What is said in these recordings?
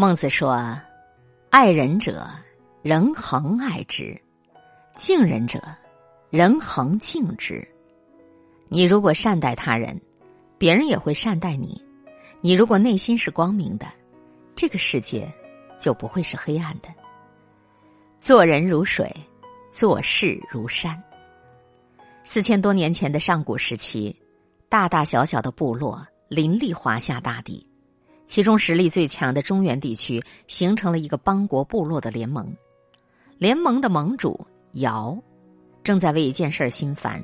孟子说：“爱人者，人恒爱之；敬人者，人恒敬之。你如果善待他人，别人也会善待你。你如果内心是光明的，这个世界就不会是黑暗的。做人如水，做事如山。四千多年前的上古时期，大大小小的部落林立华夏大地。”其中实力最强的中原地区形成了一个邦国部落的联盟，联盟的盟主尧正在为一件事儿心烦，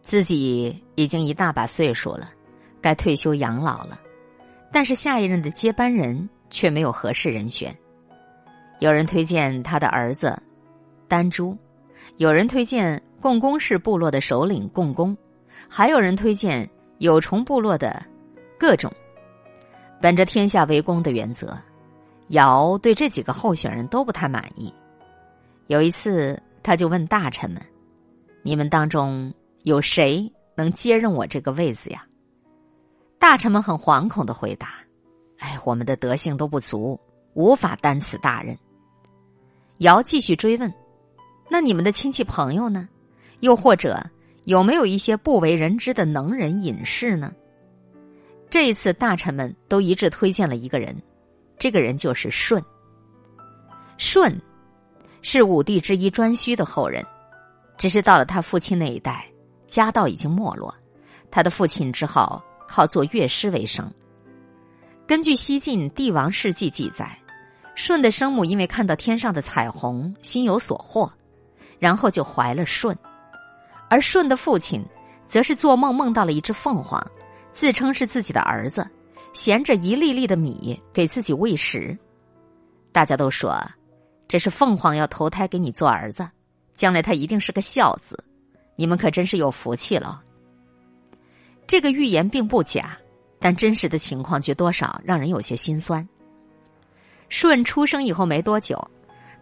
自己已经一大把岁数了，该退休养老了，但是下一任的接班人却没有合适人选。有人推荐他的儿子丹朱，有人推荐共工氏部落的首领共工，还有人推荐有虫部落的各种。本着天下为公的原则，尧对这几个候选人都不太满意。有一次，他就问大臣们：“你们当中有谁能接任我这个位子呀？”大臣们很惶恐的回答：“哎，我们的德性都不足，无法担此大任。”尧继续追问：“那你们的亲戚朋友呢？又或者有没有一些不为人知的能人隐士呢？”这一次，大臣们都一致推荐了一个人，这个人就是舜。舜是武帝之一颛顼的后人，只是到了他父亲那一代，家道已经没落，他的父亲只好靠做乐师为生。根据西晋帝王世纪记载，舜的生母因为看到天上的彩虹，心有所获，然后就怀了舜，而舜的父亲则是做梦梦到了一只凤凰。自称是自己的儿子，衔着一粒粒的米给自己喂食。大家都说这是凤凰要投胎给你做儿子，将来他一定是个孝子。你们可真是有福气了。这个预言并不假，但真实的情况却多少让人有些心酸。舜出生以后没多久，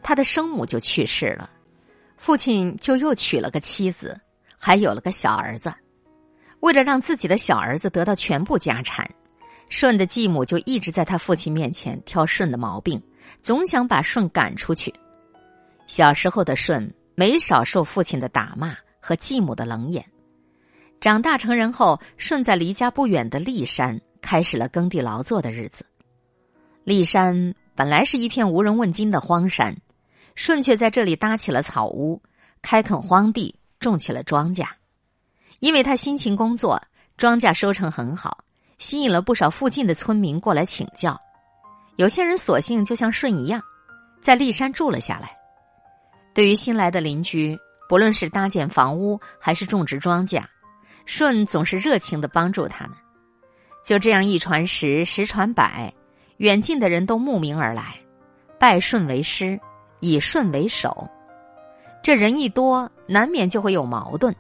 他的生母就去世了，父亲就又娶了个妻子，还有了个小儿子。为了让自己的小儿子得到全部家产，舜的继母就一直在他父亲面前挑舜的毛病，总想把舜赶出去。小时候的舜没少受父亲的打骂和继母的冷眼。长大成人后，舜在离家不远的骊山开始了耕地劳作的日子。骊山本来是一片无人问津的荒山，舜却在这里搭起了草屋，开垦荒地，种起了庄稼。因为他辛勤工作，庄稼收成很好，吸引了不少附近的村民过来请教。有些人索性就像舜一样，在骊山住了下来。对于新来的邻居，不论是搭建房屋还是种植庄稼，舜总是热情的帮助他们。就这样一传十，十传百，远近的人都慕名而来，拜舜为师，以舜为首。这人一多，难免就会有矛盾。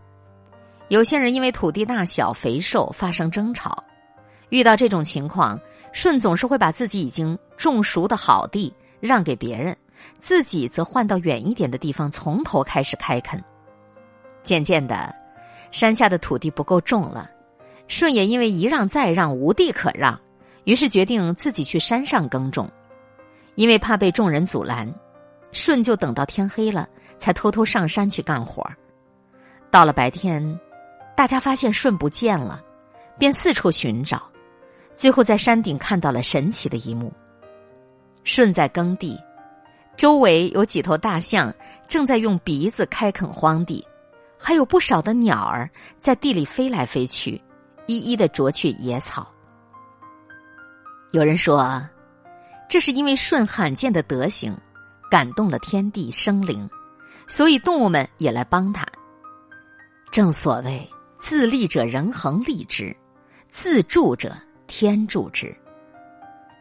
有些人因为土地大小、肥瘦发生争吵，遇到这种情况，舜总是会把自己已经种熟的好地让给别人，自己则换到远一点的地方，从头开始开垦。渐渐的，山下的土地不够种了，舜也因为一让再让无地可让，于是决定自己去山上耕种。因为怕被众人阻拦，舜就等到天黑了，才偷偷上山去干活。到了白天。大家发现舜不见了，便四处寻找，最后在山顶看到了神奇的一幕：舜在耕地，周围有几头大象正在用鼻子开垦荒地，还有不少的鸟儿在地里飞来飞去，一一的啄去野草。有人说，这是因为舜罕见的德行感动了天地生灵，所以动物们也来帮他。正所谓。自立者人恒立之，自助者天助之。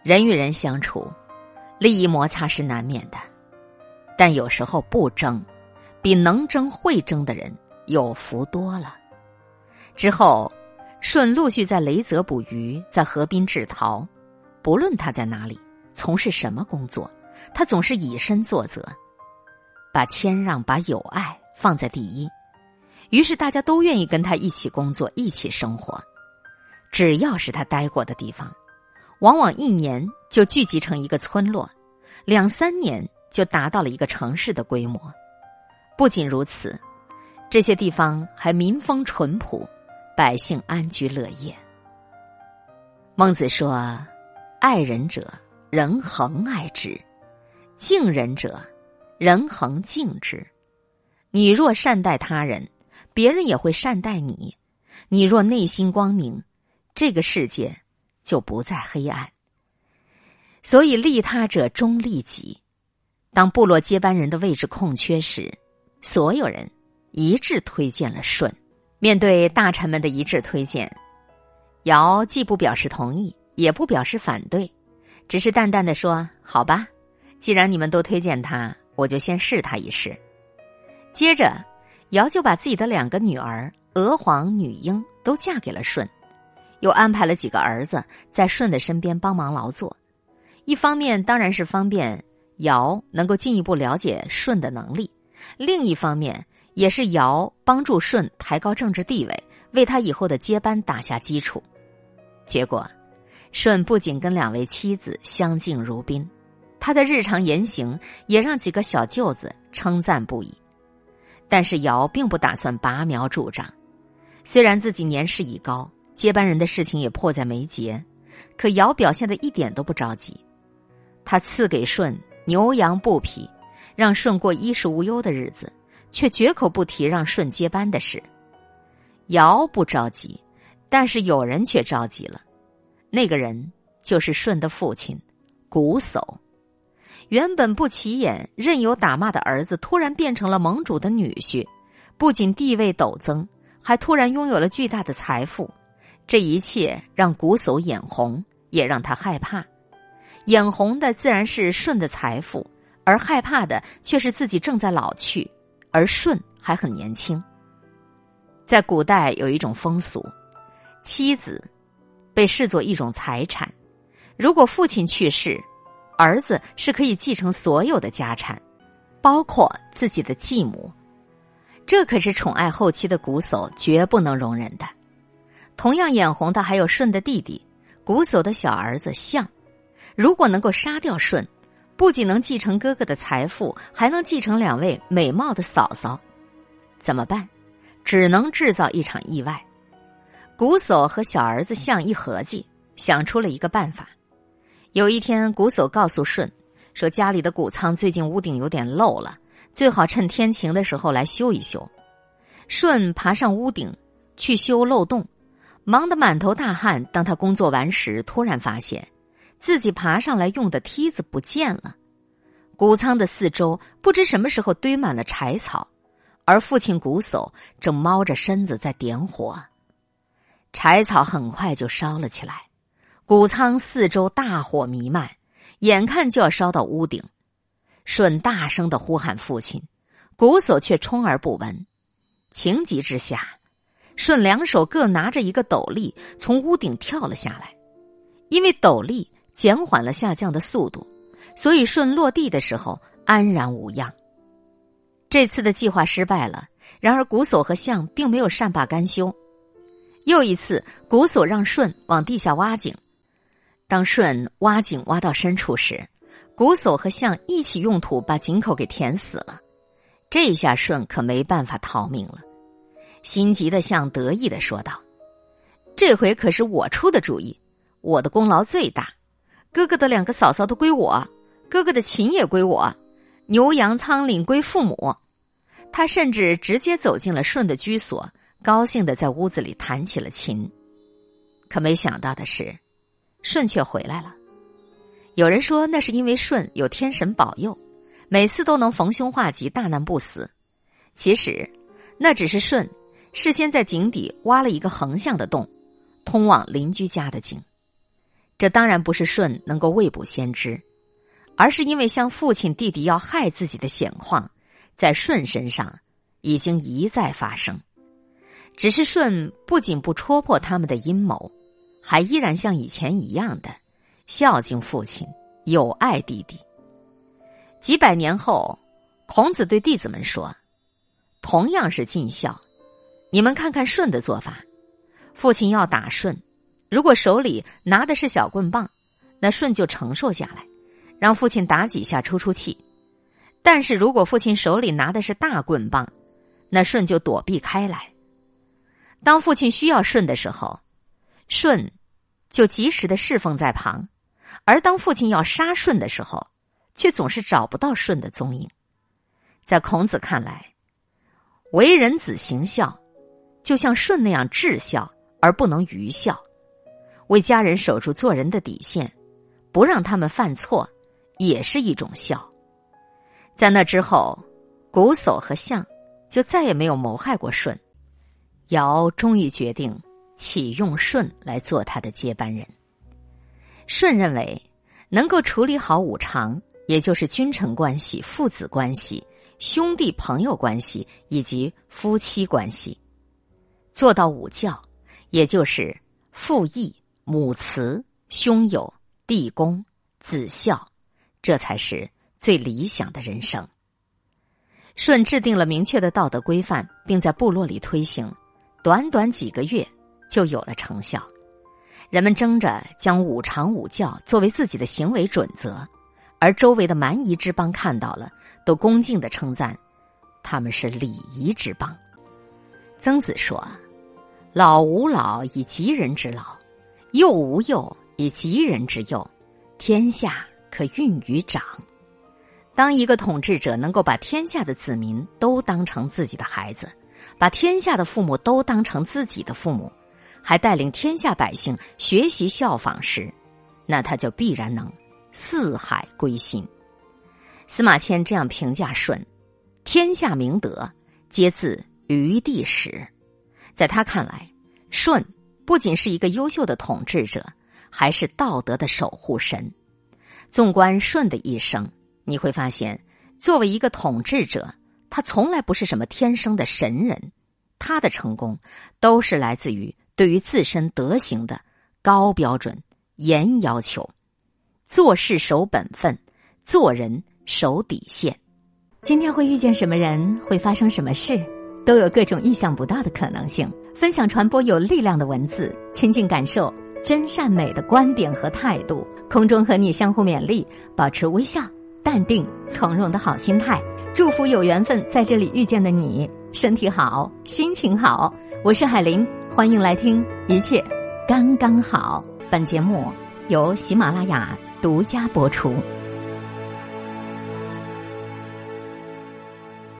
人与人相处，利益摩擦是难免的，但有时候不争，比能争会争的人有福多了。之后，舜陆续在雷泽捕鱼，在河滨制陶。不论他在哪里，从事什么工作，他总是以身作则，把谦让、把友爱放在第一。于是大家都愿意跟他一起工作，一起生活。只要是他待过的地方，往往一年就聚集成一个村落，两三年就达到了一个城市的规模。不仅如此，这些地方还民风淳朴，百姓安居乐业。孟子说：“爱人者，人恒爱之；敬人者，人恒敬之。你若善待他人，别人也会善待你。你若内心光明，这个世界就不再黑暗。所以，利他者终利己。当部落接班人的位置空缺时，所有人一致推荐了舜。面对大臣们的一致推荐。”尧既不表示同意，也不表示反对，只是淡淡的说：“好吧，既然你们都推荐他，我就先试他一试。”接着，尧就把自己的两个女儿娥皇、女英都嫁给了舜，又安排了几个儿子在舜的身边帮忙劳作。一方面当然是方便尧能够进一步了解舜的能力，另一方面也是尧帮助舜抬高政治地位。为他以后的接班打下基础，结果，舜不仅跟两位妻子相敬如宾，他的日常言行也让几个小舅子称赞不已。但是尧并不打算拔苗助长，虽然自己年事已高，接班人的事情也迫在眉睫，可尧表现的一点都不着急。他赐给舜牛羊布匹，让舜过衣食无忧的日子，却绝口不提让舜接班的事。尧不着急，但是有人却着急了。那个人就是舜的父亲，瞽叟。原本不起眼、任由打骂的儿子，突然变成了盟主的女婿，不仅地位陡增，还突然拥有了巨大的财富。这一切让瞽叟眼红，也让他害怕。眼红的自然是舜的财富，而害怕的却是自己正在老去，而舜还很年轻。在古代有一种风俗，妻子被视作一种财产。如果父亲去世，儿子是可以继承所有的家产，包括自己的继母。这可是宠爱后期的瞽叟绝不能容忍的。同样眼红的还有舜的弟弟瞽叟的小儿子象。如果能够杀掉舜，不仅能继承哥哥的财富，还能继承两位美貌的嫂嫂。怎么办？只能制造一场意外。瞽叟和小儿子象一合计，想出了一个办法。有一天，瞽叟告诉舜说：“家里的谷仓最近屋顶有点漏了，最好趁天晴的时候来修一修。”舜爬上屋顶去修漏洞，忙得满头大汗。当他工作完时，突然发现自己爬上来用的梯子不见了。谷仓的四周不知什么时候堆满了柴草。而父亲瞽叟正猫着身子在点火，柴草很快就烧了起来，谷仓四周大火弥漫，眼看就要烧到屋顶。舜大声的呼喊父亲，瞽叟却充耳不闻。情急之下，舜两手各拿着一个斗笠，从屋顶跳了下来。因为斗笠减缓了下降的速度，所以舜落地的时候安然无恙。这次的计划失败了，然而瞽叟和象并没有善罢甘休。又一次，瞽叟让舜往地下挖井。当舜挖井挖到深处时，瞽叟和象一起用土把井口给填死了。这下舜可没办法逃命了。心急的象得意的说道：“这回可是我出的主意，我的功劳最大。哥哥的两个嫂嫂都归我，哥哥的琴也归我。”牛羊仓廪归父母，他甚至直接走进了舜的居所，高兴的在屋子里弹起了琴。可没想到的是，舜却回来了。有人说那是因为舜有天神保佑，每次都能逢凶化吉，大难不死。其实，那只是舜事先在井底挖了一个横向的洞，通往邻居家的井。这当然不是舜能够未卜先知。而是因为像父亲、弟弟要害自己的险况，在舜身上已经一再发生。只是舜不仅不戳破他们的阴谋，还依然像以前一样的孝敬父亲、友爱弟弟。几百年后，孔子对弟子们说：“同样是尽孝，你们看看舜的做法。父亲要打舜，如果手里拿的是小棍棒，那舜就承受下来，让父亲打几下出出气。但是如果父亲手里拿的是大棍棒，那舜就躲避开来。当父亲需要舜的时候，舜就及时的侍奉在旁；而当父亲要杀舜的时候，却总是找不到舜的踪影。在孔子看来，为人子行孝，就像舜那样至孝而不能愚孝，为家人守住做人的底线，不让他们犯错，也是一种孝。在那之后，瞽叟和象就再也没有谋害过舜。尧终于决定启用舜来做他的接班人。舜认为，能够处理好五常，也就是君臣关系、父子关系、兄弟朋友关系以及夫妻关系，做到五教，也就是父义、母慈、兄友、弟恭、子孝，这才是。最理想的人生。舜制定了明确的道德规范，并在部落里推行，短短几个月就有了成效。人们争着将五常五教作为自己的行为准则，而周围的蛮夷之邦看到了，都恭敬的称赞他们是礼仪之邦。曾子说：“老吾老以及人之老，幼吾幼以及人之幼，天下可运于长。”当一个统治者能够把天下的子民都当成自己的孩子，把天下的父母都当成自己的父母，还带领天下百姓学习效仿时，那他就必然能四海归心。司马迁这样评价舜：“天下明德，皆自于地始。”在他看来，舜不仅是一个优秀的统治者，还是道德的守护神。纵观舜的一生。你会发现，作为一个统治者，他从来不是什么天生的神人，他的成功都是来自于对于自身德行的高标准、严要求。做事守本分，做人守底线。今天会遇见什么人，会发生什么事，都有各种意想不到的可能性。分享传播有力量的文字，亲近感受真善美的观点和态度。空中和你相互勉励，保持微笑。淡定从容的好心态，祝福有缘分在这里遇见的你，身体好，心情好。我是海林，欢迎来听，一切刚刚好。本节目由喜马拉雅独家播出。